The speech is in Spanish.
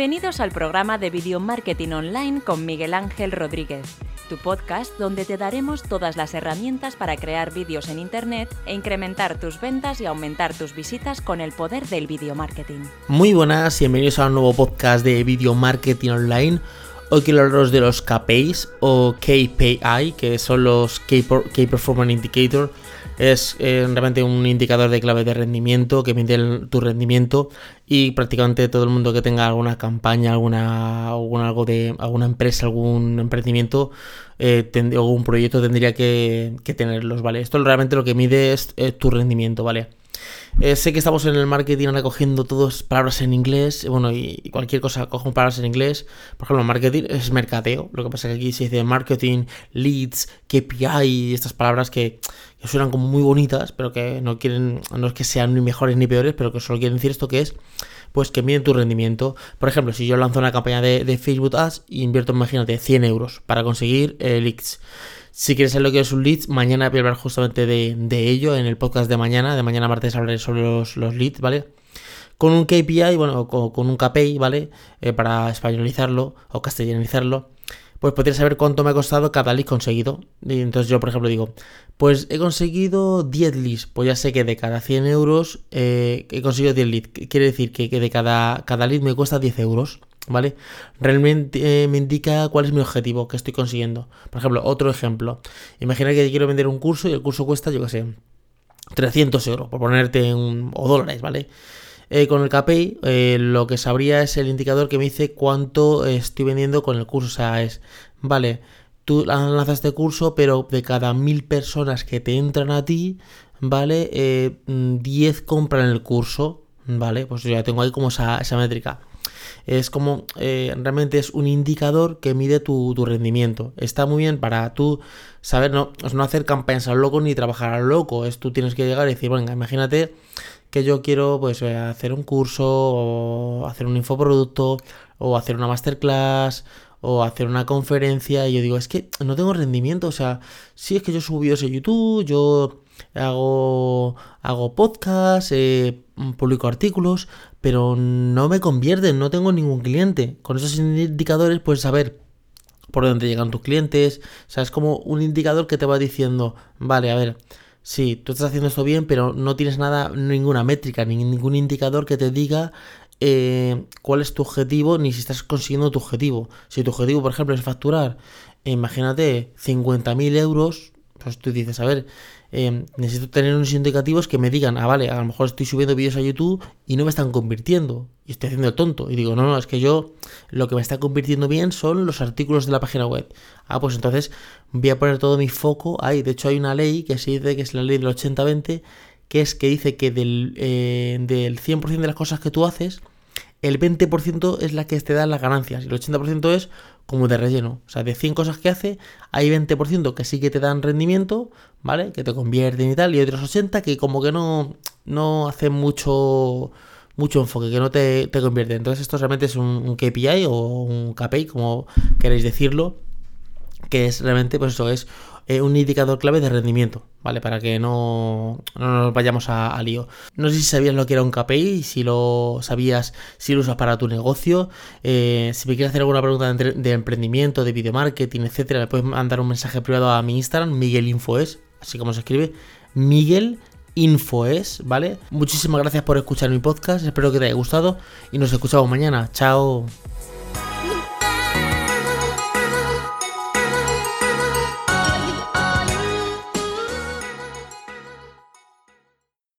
Bienvenidos al programa de Video Marketing Online con Miguel Ángel Rodríguez, tu podcast donde te daremos todas las herramientas para crear vídeos en Internet e incrementar tus ventas y aumentar tus visitas con el poder del video marketing. Muy buenas y bienvenidos a un nuevo podcast de Video Marketing Online. Hoy quiero hablaros de los KPIs o KPI, que son los Key Performance Indicator es eh, realmente un indicador de clave de rendimiento que mide tu rendimiento y prácticamente todo el mundo que tenga alguna campaña, alguna, algo de alguna empresa, algún emprendimiento eh, o algún proyecto tendría que, tenerlos, ¿vale? Esto realmente lo que mide es tu rendimiento, ¿vale? Eh, sé que estamos en el marketing recogiendo todas palabras en inglés, bueno, y cualquier cosa cojo palabras en inglés. Por ejemplo, marketing es mercadeo. Lo que pasa es que aquí se dice marketing, leads, KPI, estas palabras que, suenan como muy bonitas, pero que no quieren, no es que sean ni mejores ni peores, pero que solo quieren decir esto que es, pues que miden tu rendimiento. Por ejemplo, si yo lanzo una campaña de, Facebook Ads y invierto, imagínate, 100 euros para conseguir eh, leads si quieres saber lo que es un lead, mañana voy a hablar justamente de, ello en el podcast de mañana. De mañana martes hablaré sobre los, leads, ¿vale? Con un KPI, bueno, con, un KPI, ¿vale? Eh, para españolizarlo o castellanizarlo, pues podría saber cuánto me ha costado cada lead conseguido. Entonces yo, por ejemplo, digo, pues he conseguido 10 leads. Pues ya sé que de cada 100 euros eh, he conseguido 10 leads. Quiere decir que, que de cada, cada lead me cuesta 10 euros. ¿vale? Realmente eh, me indica cuál es mi objetivo que estoy consiguiendo. Por ejemplo, otro ejemplo. Imagina que quiero vender un curso y el curso cuesta, yo qué sé, 300 euros, por ponerte un, o dólares, ¿vale? Eh, con el KPI eh, lo que sabría es el indicador que me dice cuánto estoy vendiendo con el curso. O sea, es, vale, tú lanzas este curso, pero de cada mil personas que te entran a ti, ¿vale? 10 compran el curso, ¿vale? Pues ya tengo ahí como esa, esa métrica es como eh, realmente es un indicador que mide tu, rendimiento. Está muy bien para tú saber, no, no hacer campañas al loco ni trabajar al loco. Es tú tienes que llegar y decir, venga, imagínate que yo quiero pues eh, hacer un curso o hacer un infoproducto o hacer una masterclass o hacer una conferencia y yo digo, es que no tengo rendimiento, o sea, si es que yo subo videos a YouTube, yo hago, hago podcast, eh, publico artículos, pero no me convierten, no tengo ningún cliente. Con esos indicadores puedes saber por dónde llegan tus clientes, o sea, es como un indicador que te va diciendo, vale, a ver, sí, tú estás haciendo esto bien, pero no tienes nada, ninguna métrica, ni ningún indicador que te diga eh, cuál es tu objetivo, ni si estás consiguiendo tu objetivo. Si tu objetivo, por ejemplo, es facturar, imagínate, 50.000 euros, pues tú dices, a ver, Em, necesito tener unos indicativos que me digan, ah, vale, a lo mejor estoy subiendo vídeos a YouTube y no me están convirtiendo y estoy haciendo el tonto. Y digo, no, no, es que yo lo que me está convirtiendo bien son los artículos de la página web. Ah, pues entonces voy a poner todo mi foco ahí. De hecho, hay una ley que se dice que es la ley del 80-20, que es que dice que del, eh, del 100% de las cosas que tú haces, el 20% es la que te da las ganancias y el 80% es como de relleno. O sea, de 100 cosas que hace, hay 20% que sí que te dan rendimiento, ¿vale? Que te convierten y tal, y otros 80 que como que no, no hacen mucho mucho enfoque, que no te, te convierten. Entonces esto realmente es un, un KPI o un KPI, como queréis decirlo, que es realmente, pues eso, es eh, un indicador clave de rendimiento, ¿vale? Para que no, nos vayamos a, lío. No sé si sabías lo que era un KPI, si lo sabías, si lo usas para tu negocio. Eh, si me quieres hacer alguna pregunta de, emprendimiento, de video marketing, etcétera, me puedes mandar un mensaje privado a mi Instagram, Miguel Infoes, así como se escribe, Miguel Infoes, ¿vale? Muchísimas gracias por escuchar mi podcast, espero que te haya gustado y nos escuchamos mañana. Chao.